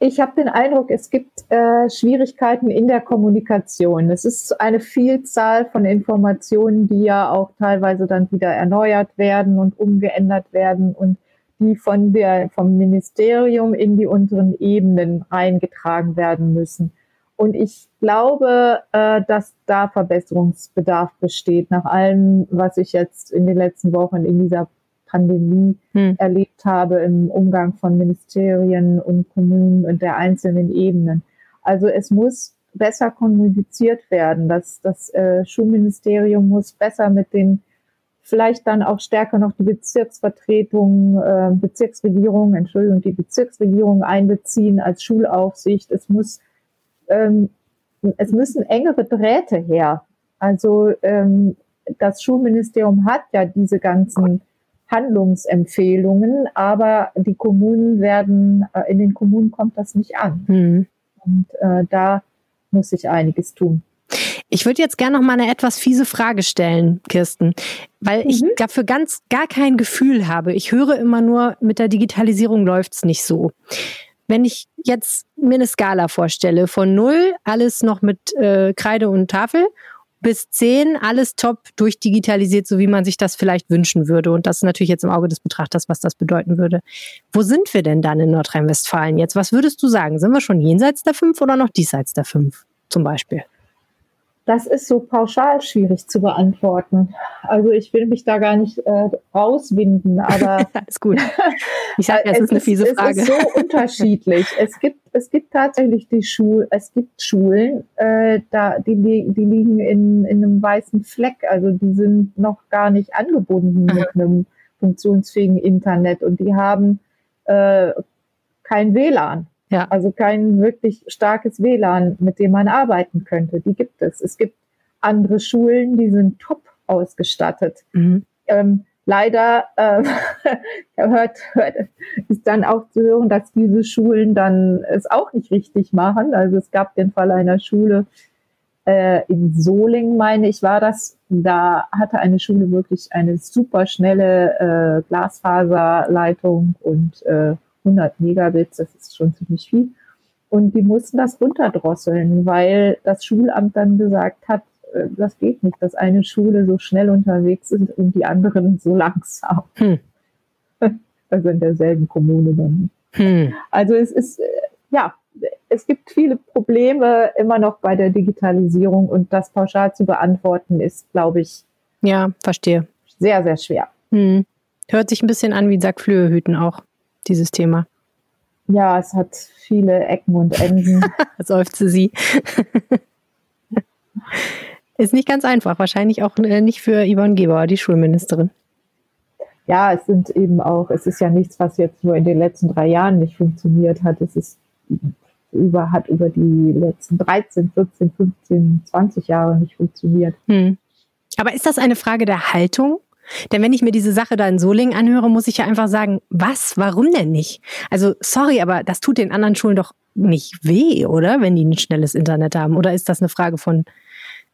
Ich habe den Eindruck, es gibt äh, Schwierigkeiten in der Kommunikation. Es ist eine Vielzahl von Informationen, die ja auch teilweise dann wieder erneuert werden und umgeändert werden und die von der, vom Ministerium in die unteren Ebenen reingetragen werden müssen. Und ich glaube, äh, dass da Verbesserungsbedarf besteht, nach allem, was ich jetzt in den letzten Wochen in dieser Pandemie hm. erlebt habe im Umgang von Ministerien und Kommunen und der einzelnen Ebenen. Also es muss besser kommuniziert werden. Das, das äh, Schulministerium muss besser mit den, vielleicht dann auch stärker noch die Bezirksvertretung, äh, Bezirksregierung, Entschuldigung, die Bezirksregierung einbeziehen als Schulaufsicht. Es muss, ähm, es müssen engere Drähte her. Also ähm, das Schulministerium hat ja diese ganzen Handlungsempfehlungen, aber die Kommunen werden, äh, in den Kommunen kommt das nicht an. Mhm. Und äh, da muss sich einiges tun. Ich würde jetzt gerne noch mal eine etwas fiese Frage stellen, Kirsten, weil mhm. ich dafür ganz gar kein Gefühl habe. Ich höre immer nur, mit der Digitalisierung läuft es nicht so. Wenn ich jetzt mir eine Skala vorstelle, von null alles noch mit äh, Kreide und Tafel bis 10 alles top durchdigitalisiert, so wie man sich das vielleicht wünschen würde. Und das ist natürlich jetzt im Auge des Betrachters, was das bedeuten würde. Wo sind wir denn dann in Nordrhein-Westfalen jetzt? Was würdest du sagen? Sind wir schon jenseits der 5 oder noch diesseits der 5 zum Beispiel? Das ist so pauschal schwierig zu beantworten. Also ich will mich da gar nicht äh, rauswinden, aber ist gut. Ich sage, es, es ist eine fiese Frage. Es ist so unterschiedlich. Es gibt es gibt tatsächlich die Schul es gibt Schulen, äh, da die, die liegen in, in einem weißen Fleck, also die sind noch gar nicht angebunden Aha. mit einem funktionsfähigen Internet und die haben äh, kein WLAN. Ja. Also kein wirklich starkes WLAN, mit dem man arbeiten könnte. Die gibt es. Es gibt andere Schulen, die sind top ausgestattet. Mhm. Ähm, leider äh, hört, hört, ist dann auch zu hören, dass diese Schulen dann es auch nicht richtig machen. Also es gab den Fall einer Schule äh, in Solingen, meine ich, war das. Da hatte eine Schule wirklich eine super schnelle äh, Glasfaserleitung und äh, 100 Megabits, das ist schon ziemlich viel. Und die mussten das runterdrosseln, weil das Schulamt dann gesagt hat, äh, das geht nicht, dass eine Schule so schnell unterwegs ist und die anderen so langsam. Hm. Also in derselben Kommune dann. Hm. Also es ist, äh, ja, es gibt viele Probleme immer noch bei der Digitalisierung und das pauschal zu beantworten ist, glaube ich. Ja, verstehe. Sehr, sehr schwer. Hm. Hört sich ein bisschen an wie Sackflöhehüten auch dieses Thema? Ja, es hat viele Ecken und Enden. Seufze sie. Ist nicht ganz einfach, wahrscheinlich auch äh, nicht für Yvonne Gebauer, die Schulministerin. Ja, es sind eben auch, es ist ja nichts, was jetzt nur in den letzten drei Jahren nicht funktioniert hat. Es ist über, hat über die letzten 13, 14, 15, 20 Jahre nicht funktioniert. Hm. Aber ist das eine Frage der Haltung denn wenn ich mir diese Sache da in Solingen anhöre, muss ich ja einfach sagen, was, warum denn nicht? Also sorry, aber das tut den anderen Schulen doch nicht weh, oder? Wenn die ein schnelles Internet haben. Oder ist das eine Frage von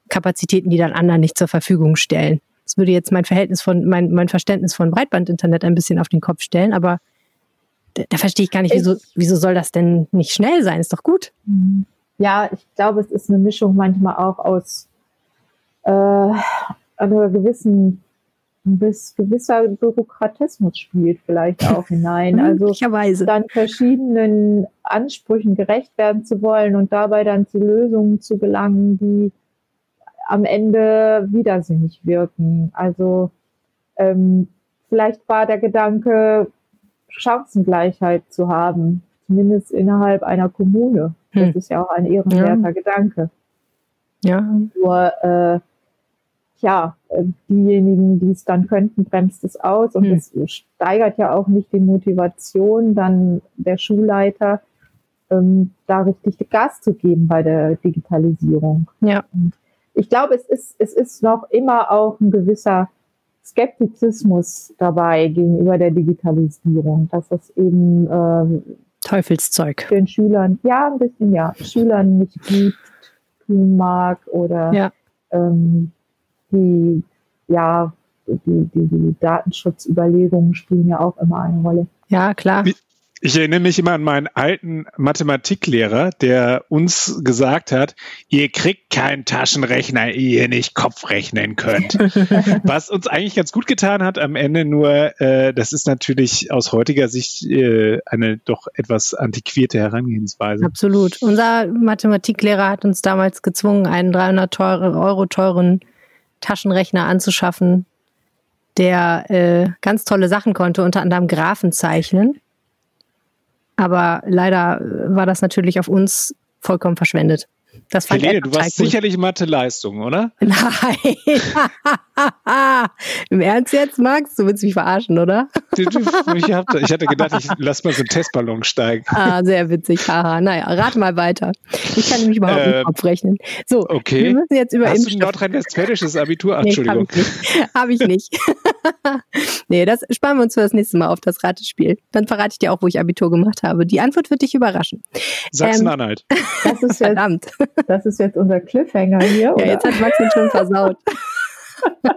Kapazitäten, die dann anderen nicht zur Verfügung stellen? Das würde jetzt mein Verhältnis von, mein, mein Verständnis von Breitbandinternet ein bisschen auf den Kopf stellen, aber da, da verstehe ich gar nicht, wieso, wieso soll das denn nicht schnell sein? Ist doch gut. Mhm. Ja, ich glaube, es ist eine Mischung manchmal auch aus äh, einer gewissen ein gewisser Bürokratismus spielt vielleicht auch hinein. Also dann verschiedenen Ansprüchen gerecht werden zu wollen und dabei dann zu Lösungen zu gelangen, die am Ende widersinnig wirken. Also ähm, vielleicht war der Gedanke, Chancengleichheit zu haben, zumindest innerhalb einer Kommune. Das hm. ist ja auch ein ehrenwerter ja. Gedanke. Ja. Nur äh, ja, äh, diejenigen, die es dann könnten, bremst es aus und es hm. steigert ja auch nicht die Motivation dann der Schulleiter, ähm, da richtig Gas zu geben bei der Digitalisierung. Ja. Und ich glaube, es ist, es ist noch immer auch ein gewisser Skeptizismus dabei gegenüber der Digitalisierung, dass es eben ähm, Teufelszeug den Schülern, ja, ein bisschen ja, Schülern nicht gut tun mag oder ja. ähm, die ja die, die, die Datenschutzüberlegungen spielen ja auch immer eine Rolle. Ja, klar. Ich erinnere mich immer an meinen alten Mathematiklehrer, der uns gesagt hat, ihr kriegt keinen Taschenrechner, ehe ihr nicht Kopf rechnen könnt. Was uns eigentlich ganz gut getan hat am Ende nur, äh, das ist natürlich aus heutiger Sicht äh, eine doch etwas antiquierte Herangehensweise. Absolut. Unser Mathematiklehrer hat uns damals gezwungen, einen 300 teure, Euro teuren Taschenrechner anzuschaffen, der äh, ganz tolle Sachen konnte, unter anderem Graphen zeichnen. Aber leider war das natürlich auf uns vollkommen verschwendet. Das fand Helene, du warst sicherlich Mathe-Leistung, oder? Nein. Im Ernst jetzt, Max? Du willst mich verarschen, oder? ich, hatte gedacht, ich lass mal so einen Testballon steigen. Ah, sehr witzig. Haha. Naja, rate mal weiter. Ich kann nämlich überhaupt äh, nicht Kopf rechnen. So, okay. wir müssen jetzt über Hast Impfstoff. du ein nordrhein-westfälisches Abitur? Ach, nee, Entschuldigung. Habe ich nicht. Hab ich nicht. nee, das sparen wir uns für das nächste Mal auf das Ratespiel. Dann verrate ich dir auch, wo ich Abitur gemacht habe. Die Antwort wird dich überraschen. Sachsen-Anhalt. Ähm, das ist verdammt. Das ist jetzt unser Cliffhanger hier. Ja, jetzt hat Max ihn schon versaut.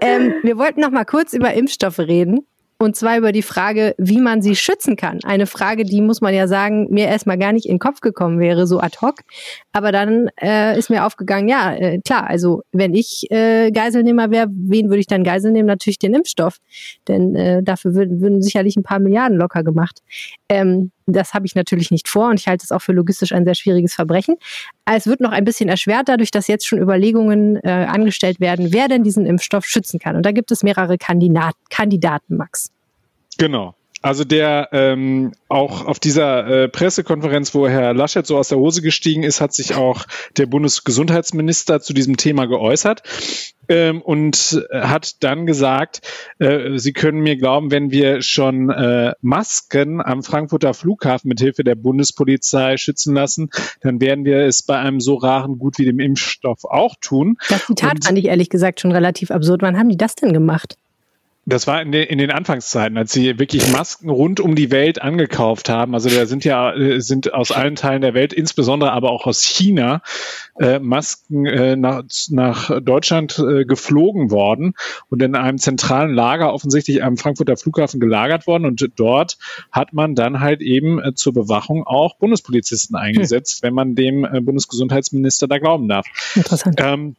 ähm, wir wollten noch mal kurz über Impfstoffe reden. Und zwar über die Frage, wie man sie schützen kann. Eine Frage, die muss man ja sagen, mir erstmal gar nicht in den Kopf gekommen wäre, so ad hoc. Aber dann äh, ist mir aufgegangen, ja, äh, klar, also wenn ich äh, Geiselnehmer wäre, wen würde ich dann Geisel nehmen? Natürlich den Impfstoff. Denn äh, dafür würden, würden sicherlich ein paar Milliarden locker gemacht. Ähm, das habe ich natürlich nicht vor und ich halte es auch für logistisch ein sehr schwieriges Verbrechen. Es wird noch ein bisschen erschwert dadurch, dass jetzt schon Überlegungen äh, angestellt werden, wer denn diesen Impfstoff schützen kann. Und da gibt es mehrere Kandidat Kandidaten, Max. Genau. Also der ähm, auch auf dieser äh, Pressekonferenz, wo Herr Laschet so aus der Hose gestiegen ist, hat sich auch der Bundesgesundheitsminister zu diesem Thema geäußert ähm, und hat dann gesagt, äh, Sie können mir glauben, wenn wir schon äh, Masken am Frankfurter Flughafen mit Hilfe der Bundespolizei schützen lassen, dann werden wir es bei einem so raren Gut wie dem Impfstoff auch tun. Das Zitat und, fand ich ehrlich gesagt schon relativ absurd. Wann haben die das denn gemacht? Das war in, den, in den Anfangszeiten, als sie wirklich Masken rund um die Welt angekauft haben. Also da sind ja äh, sind aus allen Teilen der Welt, insbesondere aber auch aus China, äh, Masken äh, nach, nach Deutschland äh, geflogen worden und in einem zentralen Lager offensichtlich am Frankfurter Flughafen gelagert worden. Und dort hat man dann halt eben äh, zur Bewachung auch Bundespolizisten eingesetzt, hm. wenn man dem äh, Bundesgesundheitsminister da glauben darf. Interessant. Ähm,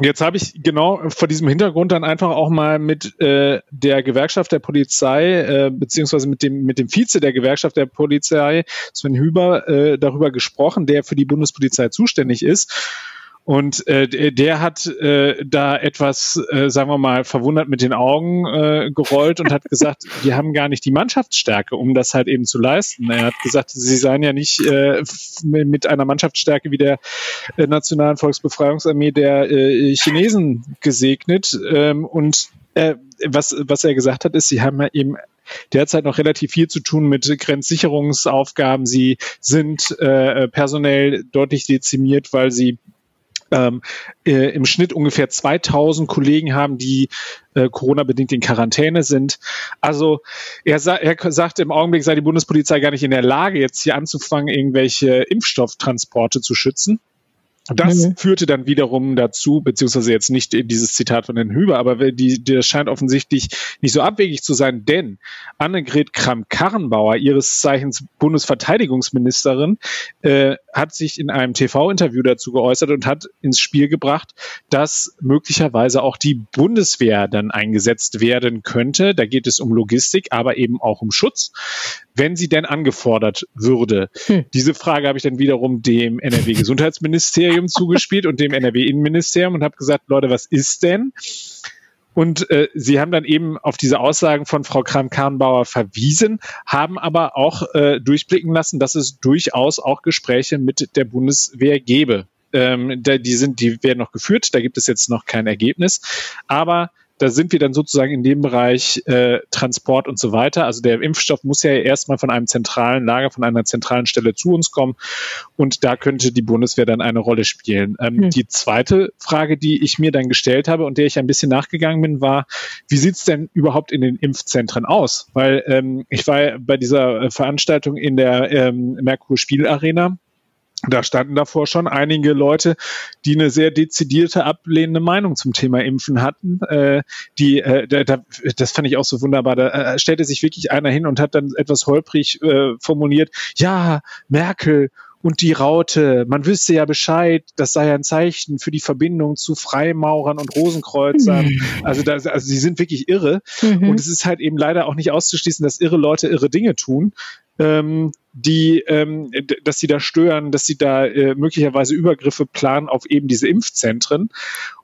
Jetzt habe ich genau vor diesem Hintergrund dann einfach auch mal mit äh, der Gewerkschaft der Polizei, äh, beziehungsweise mit dem, mit dem Vize der Gewerkschaft der Polizei, Sven Hüber, äh, darüber gesprochen, der für die Bundespolizei zuständig ist. Und äh, der hat äh, da etwas, äh, sagen wir mal, verwundert mit den Augen äh, gerollt und hat gesagt, wir haben gar nicht die Mannschaftsstärke, um das halt eben zu leisten. Er hat gesagt, sie seien ja nicht äh, mit einer Mannschaftsstärke wie der äh, Nationalen Volksbefreiungsarmee der äh, Chinesen gesegnet. Ähm, und äh, was, was er gesagt hat, ist, sie haben ja eben derzeit noch relativ viel zu tun mit Grenzsicherungsaufgaben. Sie sind äh, personell deutlich dezimiert, weil sie ähm, äh, im Schnitt ungefähr 2000 Kollegen haben, die äh, Corona-bedingt in Quarantäne sind. Also er, sa er sagt, im Augenblick sei die Bundespolizei gar nicht in der Lage, jetzt hier anzufangen, irgendwelche Impfstofftransporte zu schützen. Das mhm. führte dann wiederum dazu, beziehungsweise jetzt nicht dieses Zitat von Herrn Hüber, aber die, das scheint offensichtlich nicht so abwegig zu sein, denn Annegret Kramp-Karrenbauer, ihres Zeichens Bundesverteidigungsministerin, äh, hat sich in einem TV-Interview dazu geäußert und hat ins Spiel gebracht, dass möglicherweise auch die Bundeswehr dann eingesetzt werden könnte. Da geht es um Logistik, aber eben auch um Schutz wenn sie denn angefordert würde. Hm. Diese Frage habe ich dann wiederum dem NRW-Gesundheitsministerium zugespielt und dem NRW-Innenministerium und habe gesagt, Leute, was ist denn? Und äh, sie haben dann eben auf diese Aussagen von Frau Kram-Karrenbauer verwiesen, haben aber auch äh, durchblicken lassen, dass es durchaus auch Gespräche mit der Bundeswehr gäbe. Ähm, da, die sind, die werden noch geführt, da gibt es jetzt noch kein Ergebnis. Aber da sind wir dann sozusagen in dem Bereich äh, Transport und so weiter. Also der Impfstoff muss ja erstmal von einem zentralen Lager, von einer zentralen Stelle zu uns kommen. Und da könnte die Bundeswehr dann eine Rolle spielen. Ähm, hm. Die zweite Frage, die ich mir dann gestellt habe und der ich ein bisschen nachgegangen bin, war, wie sieht's denn überhaupt in den Impfzentren aus? Weil ähm, ich war bei dieser Veranstaltung in der ähm, Merkur Spielarena da standen davor schon einige Leute, die eine sehr dezidierte ablehnende Meinung zum Thema Impfen hatten. Äh, die, äh, da, da, das fand ich auch so wunderbar. Da äh, stellte sich wirklich einer hin und hat dann etwas holprig äh, formuliert: Ja, Merkel und die Raute, man wüsste ja Bescheid, das sei ein Zeichen für die Verbindung zu Freimaurern und Rosenkreuzern. Mhm. Also, da, also sie sind wirklich irre. Mhm. Und es ist halt eben leider auch nicht auszuschließen, dass irre Leute irre Dinge tun ähm, die, ähm, dass sie da stören, dass sie da äh, möglicherweise Übergriffe planen auf eben diese Impfzentren.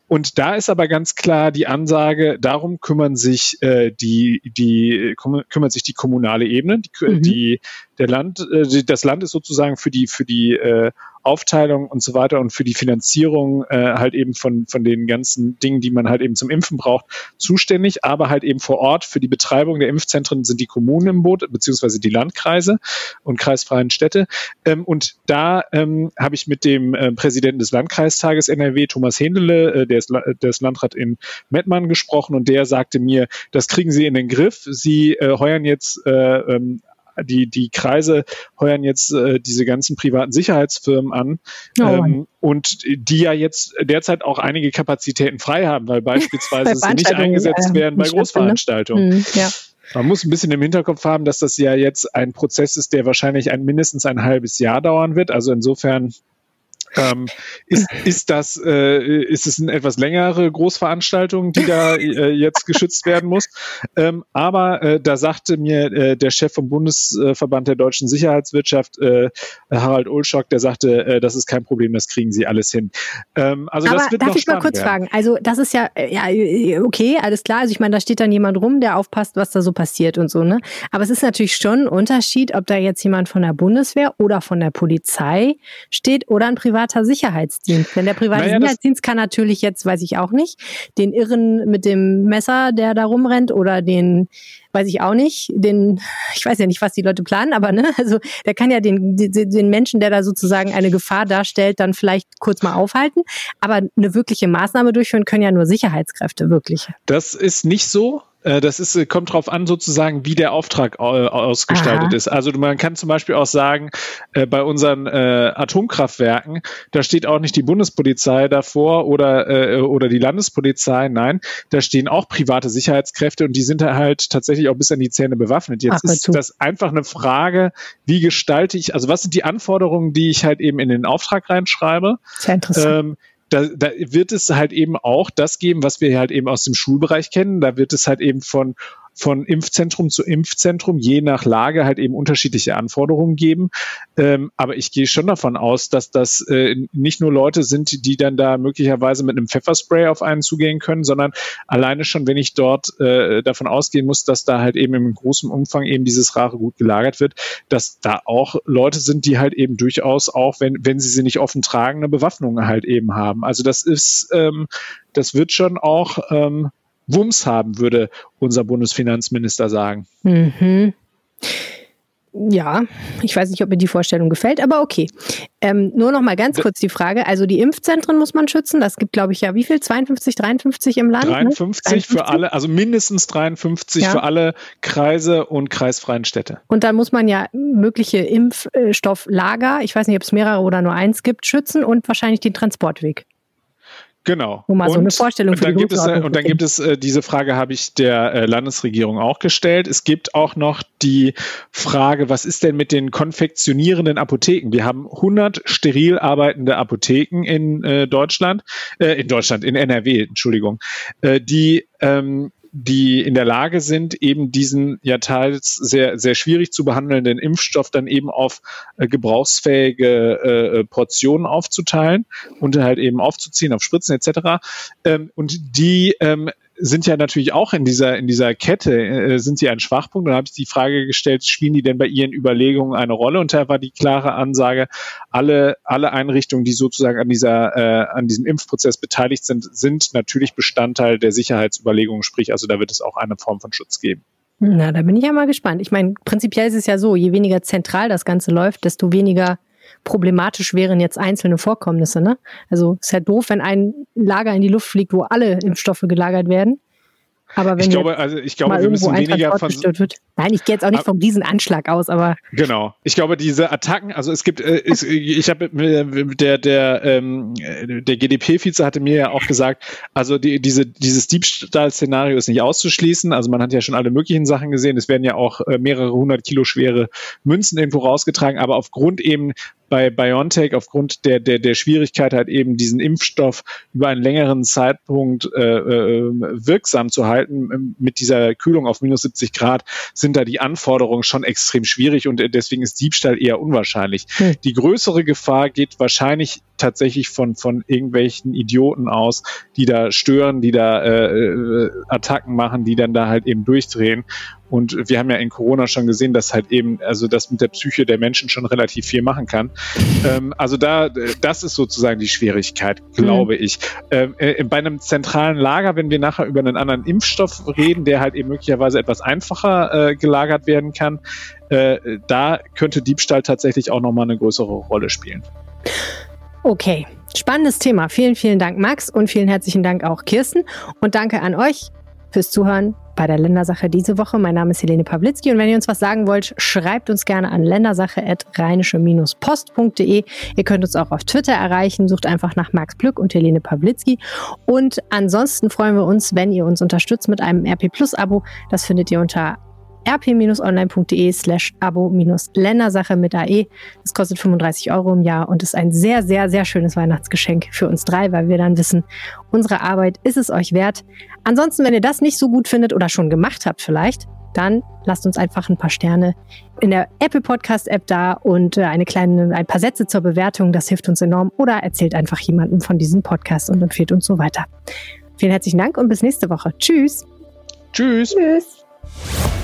Und da ist aber ganz klar die Ansage, darum kümmern sich äh, die, die kümmert sich die kommunale Ebene, die, mhm. die der Land, äh, das Land ist sozusagen für die für die äh, Aufteilung und so weiter und für die Finanzierung äh, halt eben von, von den ganzen Dingen, die man halt eben zum Impfen braucht, zuständig. Aber halt eben vor Ort für die Betreibung der Impfzentren sind die Kommunen im Boot, beziehungsweise die Landkreise und kreisfreien Städte. Ähm, und da ähm, habe ich mit dem äh, Präsidenten des Landkreistages NRW, Thomas Händele, äh, der, ist, der ist Landrat in Mettmann gesprochen und der sagte mir, das kriegen Sie in den Griff. Sie äh, heuern jetzt äh, ähm, die, die Kreise heuern jetzt äh, diese ganzen privaten Sicherheitsfirmen an oh. ähm, und die ja jetzt derzeit auch einige Kapazitäten frei haben, weil beispielsweise sie nicht eingesetzt ja, werden bei Großveranstaltungen. Mhm, ja. Man muss ein bisschen im Hinterkopf haben, dass das ja jetzt ein Prozess ist, der wahrscheinlich ein mindestens ein halbes Jahr dauern wird. Also insofern ähm, ist, ist das, äh, ist es eine etwas längere Großveranstaltung, die da äh, jetzt geschützt werden muss? Ähm, aber äh, da sagte mir äh, der Chef vom Bundesverband der deutschen Sicherheitswirtschaft, äh, Harald Ulschock, der sagte, äh, das ist kein Problem, das kriegen sie alles hin. Ähm, also aber das wird darf noch ich mal kurz werden. fragen? Also das ist ja, ja, okay, alles klar. Also ich meine, da steht dann jemand rum, der aufpasst, was da so passiert und so, ne? Aber es ist natürlich schon ein Unterschied, ob da jetzt jemand von der Bundeswehr oder von der Polizei steht oder ein Privat privater Sicherheitsdienst. Denn der private naja, Sicherheitsdienst kann natürlich jetzt, weiß ich auch nicht, den Irren mit dem Messer, der da rumrennt, oder den, weiß ich auch nicht, den, ich weiß ja nicht, was die Leute planen, aber ne, also der kann ja den, den, den Menschen, der da sozusagen eine Gefahr darstellt, dann vielleicht kurz mal aufhalten. Aber eine wirkliche Maßnahme durchführen können ja nur Sicherheitskräfte, wirklich. Das ist nicht so. Äh, das ist, äh, kommt darauf an, sozusagen, wie der Auftrag äh, ausgestaltet Aha. ist. Also man kann zum Beispiel auch sagen, bei unseren Atomkraftwerken, da steht auch nicht die Bundespolizei davor oder, oder die Landespolizei, nein, da stehen auch private Sicherheitskräfte und die sind da halt tatsächlich auch bis an die Zähne bewaffnet. Jetzt Ach, ist das einfach eine Frage, wie gestalte ich, also was sind die Anforderungen, die ich halt eben in den Auftrag reinschreibe? Sehr interessant. Ähm, da, da wird es halt eben auch das geben, was wir halt eben aus dem Schulbereich kennen. Da wird es halt eben von von Impfzentrum zu Impfzentrum je nach Lage halt eben unterschiedliche Anforderungen geben. Ähm, aber ich gehe schon davon aus, dass das äh, nicht nur Leute sind, die dann da möglicherweise mit einem Pfefferspray auf einen zugehen können, sondern alleine schon, wenn ich dort äh, davon ausgehen muss, dass da halt eben im großen Umfang eben dieses rare Gut gelagert wird, dass da auch Leute sind, die halt eben durchaus auch, wenn, wenn sie sie nicht offen tragen, eine Bewaffnung halt eben haben. Also das ist, ähm, das wird schon auch ähm, Wumms haben, würde unser Bundesfinanzminister sagen. Mhm. Ja, ich weiß nicht, ob mir die Vorstellung gefällt, aber okay. Ähm, nur noch mal ganz kurz die Frage. Also die Impfzentren muss man schützen. Das gibt, glaube ich, ja wie viel? 52, 53 im Land? 53, ne? 53? für alle, also mindestens 53 ja. für alle Kreise und kreisfreien Städte. Und dann muss man ja mögliche Impfstofflager, ich weiß nicht, ob es mehrere oder nur eins gibt, schützen und wahrscheinlich den Transportweg. Genau. Um mal so eine Vorstellung für und dann gibt es, Und dann gibt es, äh, diese Frage habe ich der äh, Landesregierung auch gestellt. Es gibt auch noch die Frage, was ist denn mit den konfektionierenden Apotheken? Wir haben 100 steril arbeitende Apotheken in äh, Deutschland, äh, in Deutschland, in NRW, Entschuldigung, äh, die ähm, die in der Lage sind, eben diesen ja teils sehr, sehr schwierig zu behandelnden Impfstoff dann eben auf äh, gebrauchsfähige äh, Portionen aufzuteilen und halt eben aufzuziehen auf Spritzen etc. Ähm, und die ähm, sind ja natürlich auch in dieser, in dieser Kette, äh, sind sie ein Schwachpunkt. Da habe ich die Frage gestellt, spielen die denn bei ihren Überlegungen eine Rolle? Und da war die klare Ansage, alle, alle Einrichtungen, die sozusagen an dieser, äh, an diesem Impfprozess beteiligt sind, sind natürlich Bestandteil der Sicherheitsüberlegungen, sprich, also da wird es auch eine Form von Schutz geben. Na, da bin ich ja mal gespannt. Ich meine, prinzipiell ist es ja so, je weniger zentral das Ganze läuft, desto weniger problematisch wären jetzt einzelne Vorkommnisse. Ne? Also ist ja doof, wenn ein Lager in die Luft fliegt, wo alle Impfstoffe gelagert werden. Aber wenn ich glaube, also ich glaube, wir müssen weniger von. Wird. Nein, ich gehe jetzt auch nicht vom Riesenanschlag aus, aber. Genau. Ich glaube, diese Attacken, also es gibt, äh, ist, ich habe der der ähm, der GDP-Vize hatte mir ja auch gesagt, also die, diese dieses Diebstahl-Szenario ist nicht auszuschließen. Also man hat ja schon alle möglichen Sachen gesehen. Es werden ja auch äh, mehrere hundert Kilo schwere Münzen irgendwo rausgetragen, aber aufgrund eben bei BioNTech aufgrund der, der, der Schwierigkeit halt eben diesen Impfstoff über einen längeren Zeitpunkt äh, äh, wirksam zu halten, ähm, mit dieser Kühlung auf minus 70 Grad, sind da die Anforderungen schon extrem schwierig und deswegen ist Diebstahl eher unwahrscheinlich. Hm. Die größere Gefahr geht wahrscheinlich tatsächlich von, von irgendwelchen Idioten aus, die da stören, die da äh, äh Attacken machen, die dann da halt eben durchdrehen. Und wir haben ja in Corona schon gesehen, dass halt eben, also das mit der Psyche der Menschen schon relativ viel machen kann. Ähm, also da, das ist sozusagen die Schwierigkeit, glaube mhm. ich. Ähm, äh, bei einem zentralen Lager, wenn wir nachher über einen anderen Impfstoff reden, der halt eben möglicherweise etwas einfacher äh, gelagert werden kann, äh, da könnte Diebstahl tatsächlich auch nochmal eine größere Rolle spielen. Okay, spannendes Thema. Vielen, vielen Dank, Max, und vielen herzlichen Dank auch Kirsten. Und danke an euch fürs Zuhören bei der Ländersache diese Woche. Mein Name ist Helene Pawlitzki und wenn ihr uns was sagen wollt, schreibt uns gerne an ländersache.rheinische-post.de. Ihr könnt uns auch auf Twitter erreichen, sucht einfach nach Max Plück und Helene Pawlitzki. Und ansonsten freuen wir uns, wenn ihr uns unterstützt mit einem RP Plus Abo. Das findet ihr unter rp-online.de slash abo-ländersache mit AE. Das kostet 35 Euro im Jahr und ist ein sehr, sehr, sehr schönes Weihnachtsgeschenk für uns drei, weil wir dann wissen, unsere Arbeit ist es euch wert. Ansonsten, wenn ihr das nicht so gut findet oder schon gemacht habt vielleicht, dann lasst uns einfach ein paar Sterne in der Apple Podcast App da und äh, eine kleine, ein paar Sätze zur Bewertung. Das hilft uns enorm. Oder erzählt einfach jemandem von diesem Podcast und empfiehlt uns so weiter. Vielen herzlichen Dank und bis nächste Woche. Tschüss. Tschüss. Tschüss.